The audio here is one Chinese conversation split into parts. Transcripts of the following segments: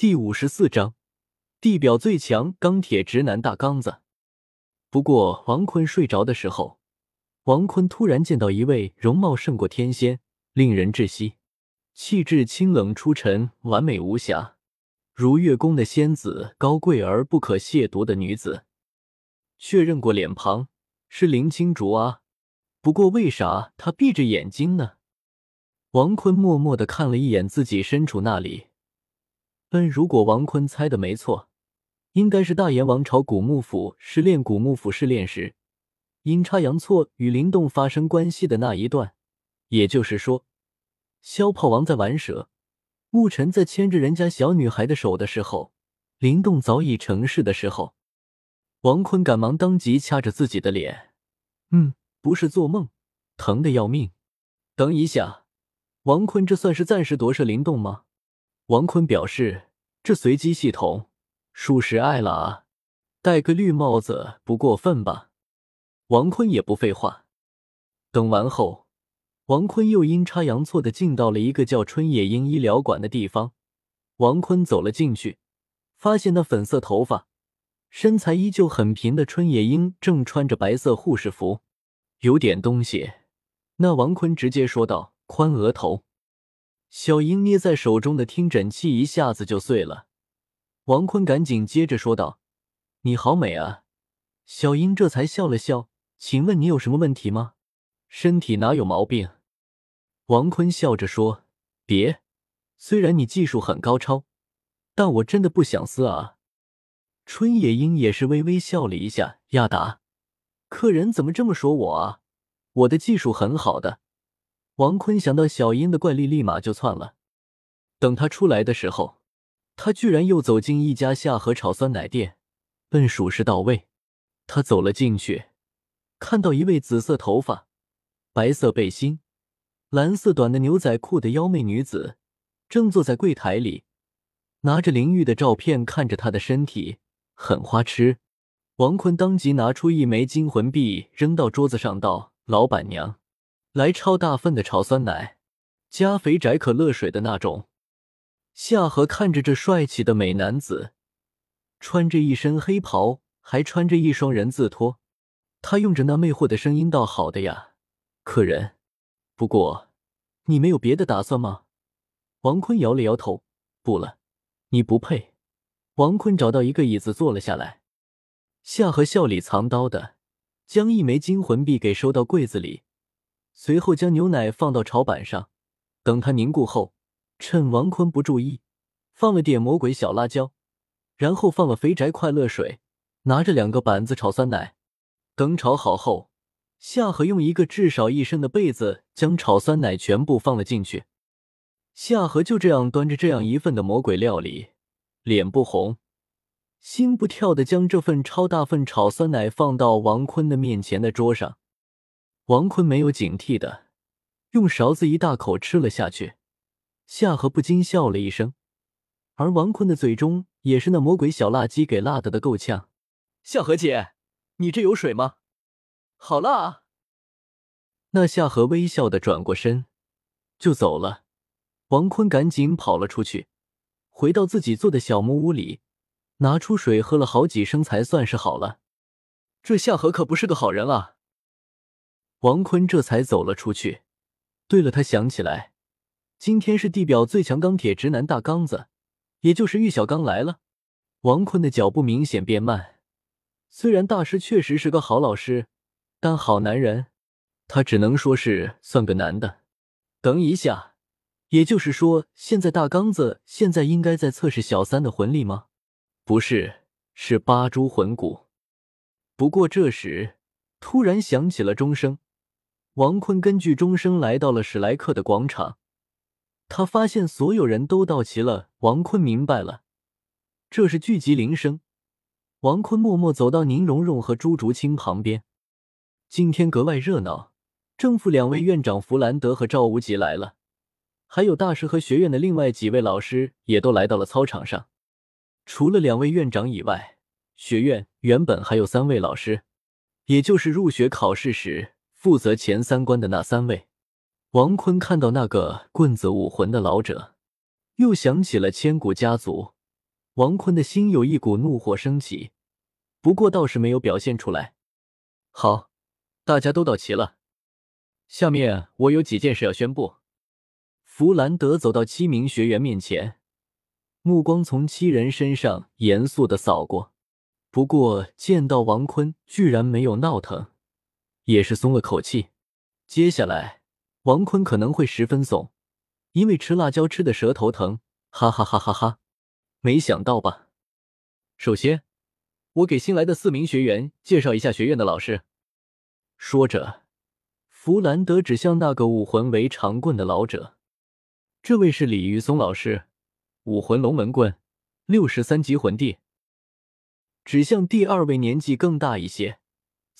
第五十四章，地表最强钢铁直男大刚子。不过，王坤睡着的时候，王坤突然见到一位容貌胜过天仙、令人窒息、气质清冷出尘、完美无瑕，如月宫的仙子，高贵而不可亵渎的女子。确认过脸庞是林青竹啊，不过为啥她闭着眼睛呢？王坤默默的看了一眼自己身处那里。嗯，如果王坤猜的没错，应该是大炎王朝古墓府试炼古墓府试炼时，阴差阳错与灵动发生关系的那一段。也就是说，萧炮王在玩蛇，牧尘在牵着人家小女孩的手的时候，灵动早已成事的时候。王坤赶忙当即掐着自己的脸，嗯，不是做梦，疼的要命。等一下，王坤这算是暂时夺舍灵动吗？王坤表示：“这随机系统属实爱了啊，戴个绿帽子不过分吧？”王坤也不废话，等完后，王坤又阴差阳错的进到了一个叫春野樱医疗馆的地方。王坤走了进去，发现那粉色头发、身材依旧很平的春野樱正穿着白色护士服，有点东西。那王坤直接说道：“宽额头。”小英捏在手中的听诊器一下子就碎了，王坤赶紧接着说道：“你好美啊！”小英这才笑了笑：“请问你有什么问题吗？身体哪有毛病？”王坤笑着说：“别，虽然你技术很高超，但我真的不想撕啊。”春野樱也是微微笑了一下：“亚达，客人怎么这么说我啊？我的技术很好的。”王坤想到小英的怪力，立马就窜了。等他出来的时候，他居然又走进一家下河炒酸奶店，笨属实到位。他走了进去，看到一位紫色头发、白色背心、蓝色短的牛仔裤的妖媚女子，正坐在柜台里，拿着林玉的照片看着她的身体，很花痴。王坤当即拿出一枚金魂币扔到桌子上，道：“老板娘。”来超大份的炒酸奶，加肥宅可乐水的那种。夏荷看着这帅气的美男子，穿着一身黑袍，还穿着一双人字拖，他用着那魅惑的声音道：“好的呀，客人。不过，你没有别的打算吗？”王坤摇了摇头：“不了，你不配。”王坤找到一个椅子坐了下来。夏荷笑里藏刀的，将一枚金魂币给收到柜子里。随后将牛奶放到炒板上，等它凝固后，趁王坤不注意，放了点魔鬼小辣椒，然后放了肥宅快乐水，拿着两个板子炒酸奶。等炒好后，夏荷用一个至少一升的被子将炒酸奶全部放了进去。夏荷就这样端着这样一份的魔鬼料理，脸不红，心不跳的将这份超大份炒酸奶放到王坤的面前的桌上。王坤没有警惕的用勺子一大口吃了下去，夏荷不禁笑了一声，而王坤的嘴中也是那魔鬼小辣鸡给辣的的够呛。夏荷姐，你这有水吗？好辣啊！那夏荷微笑的转过身就走了，王坤赶紧跑了出去，回到自己做的小木屋里，拿出水喝了好几声才算是好了。这夏荷可不是个好人啊！王坤这才走了出去。对了，他想起来，今天是地表最强钢铁直男大刚子，也就是玉小刚来了。王坤的脚步明显变慢。虽然大师确实是个好老师，但好男人，他只能说是算个男的。等一下，也就是说，现在大刚子现在应该在测试小三的魂力吗？不是，是八蛛魂骨。不过这时突然响起了钟声。王坤根据钟声来到了史莱克的广场，他发现所有人都到齐了。王坤明白了，这是聚集铃声。王坤默默走到宁荣荣和朱竹清旁边。今天格外热闹，正副两位院长弗兰德和赵无极来了，还有大师和学院的另外几位老师也都来到了操场上。除了两位院长以外，学院原本还有三位老师，也就是入学考试时。负责前三关的那三位，王坤看到那个棍子武魂的老者，又想起了千古家族王坤的心有一股怒火升起，不过倒是没有表现出来。好，大家都到齐了，下面我有几件事要宣布。弗兰德走到七名学员面前，目光从七人身上严肃的扫过。不过见到王坤居然没有闹腾，也是松了口气。接下来，王坤可能会十分怂，因为吃辣椒吃的舌头疼。哈哈哈哈哈！没想到吧？首先，我给新来的四名学员介绍一下学院的老师。说着，弗兰德指向那个武魂为长棍的老者：“这位是李玉松老师，武魂龙门棍，六十三级魂帝。”指向第二位年纪更大一些，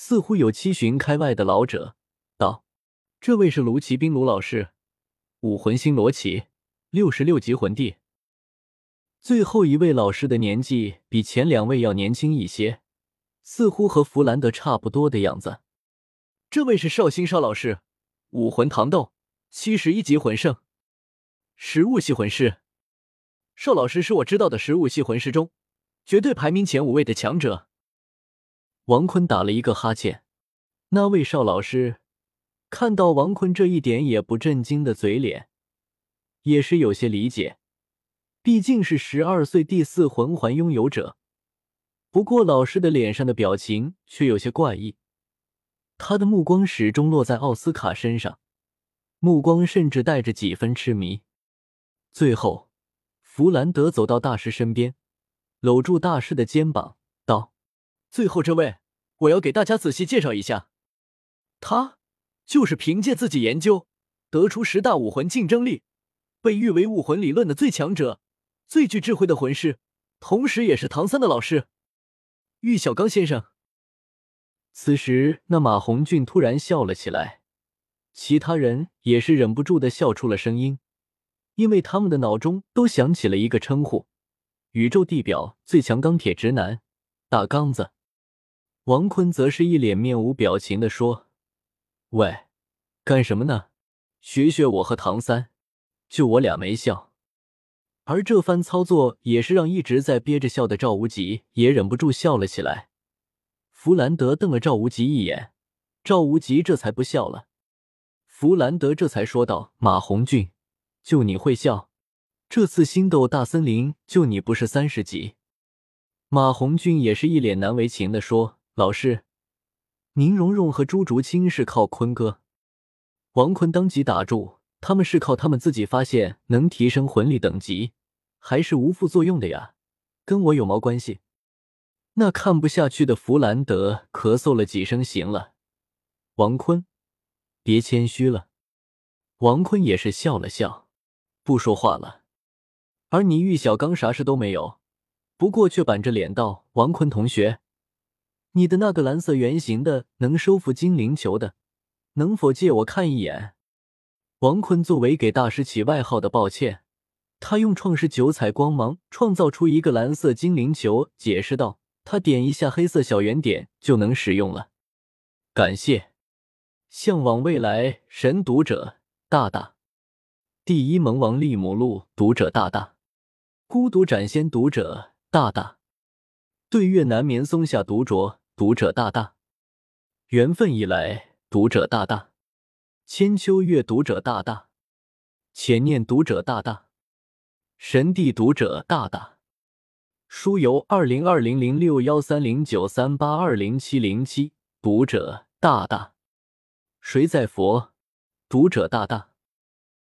似乎有七旬开外的老者道：“这位是卢奇兵卢老师，武魂星罗奇，六十六级魂帝。”最后一位老师的年纪比前两位要年轻一些，似乎和弗兰德差不多的样子。这位是绍兴邵老师，武魂唐斗，七十一级魂圣，食物系魂师。邵老师是我知道的食物系魂师中。绝对排名前五位的强者。王坤打了一个哈欠，那位邵老师看到王坤这一点也不震惊的嘴脸，也是有些理解，毕竟是十二岁第四魂环拥有者。不过老师的脸上的表情却有些怪异，他的目光始终落在奥斯卡身上，目光甚至带着几分痴迷。最后，弗兰德走到大师身边。搂住大师的肩膀，道：“最后这位，我要给大家仔细介绍一下。他就是凭借自己研究得出十大武魂竞争力，被誉为武魂理论的最强者、最具智慧的魂师，同时也是唐三的老师——玉小刚先生。”此时，那马红俊突然笑了起来，其他人也是忍不住的笑出了声音，因为他们的脑中都想起了一个称呼。宇宙地表最强钢铁直男，大刚子。王坤则是一脸面无表情的说：“喂，干什么呢？学学我和唐三，就我俩没笑。”而这番操作也是让一直在憋着笑的赵无极也忍不住笑了起来。弗兰德瞪了赵无极一眼，赵无极这才不笑了。弗兰德这才说道：“马红俊，就你会笑。”这次星斗大森林就你不是三十级？马红俊也是一脸难为情的说：“老师，宁荣荣和朱竹清是靠坤哥。”王坤当即打住：“他们是靠他们自己发现能提升魂力等级，还是无副作用的呀？跟我有毛关系？”那看不下去的弗兰德咳嗽了几声：“行了，王坤，别谦虚了。”王坤也是笑了笑，不说话了。而你玉小刚啥事都没有，不过却板着脸道：“王坤同学，你的那个蓝色圆形的能收服精灵球的，能否借我看一眼？”王坤作为给大师起外号的抱歉，他用创世九彩光芒创造出一个蓝色精灵球，解释道：“他点一下黑色小圆点就能使用了。”感谢，向往未来神读者大大，第一萌王利姆路读者大大。孤独斩仙读者大大，对月难眠松下独酌读者大大，缘分已来读者大大，千秋月读者大大，浅念读者大大，神帝读者大大，书由二零二零零六幺三零九三八二零七零七读者大大，谁在佛？读者大大，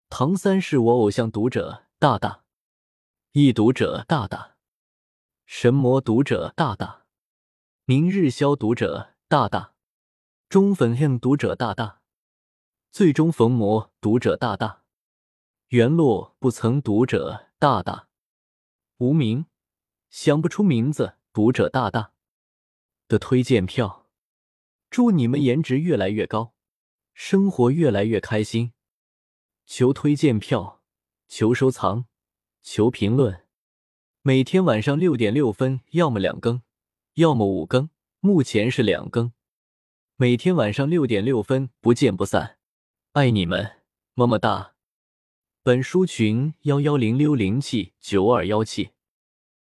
唐三是我偶像读者大大。易读者大大，神魔读者大大，明日消读者大大，中粉恨读者大大，最终逢魔读者大大，原落不曾读者大大，无名想不出名字读者大大的推荐票，祝你们颜值越来越高，生活越来越开心。求推荐票，求收藏。求评论，每天晚上六点六分，要么两更，要么五更，目前是两更。每天晚上六点六分，不见不散，爱你们，么么哒。本书群幺幺零六零七九二幺七。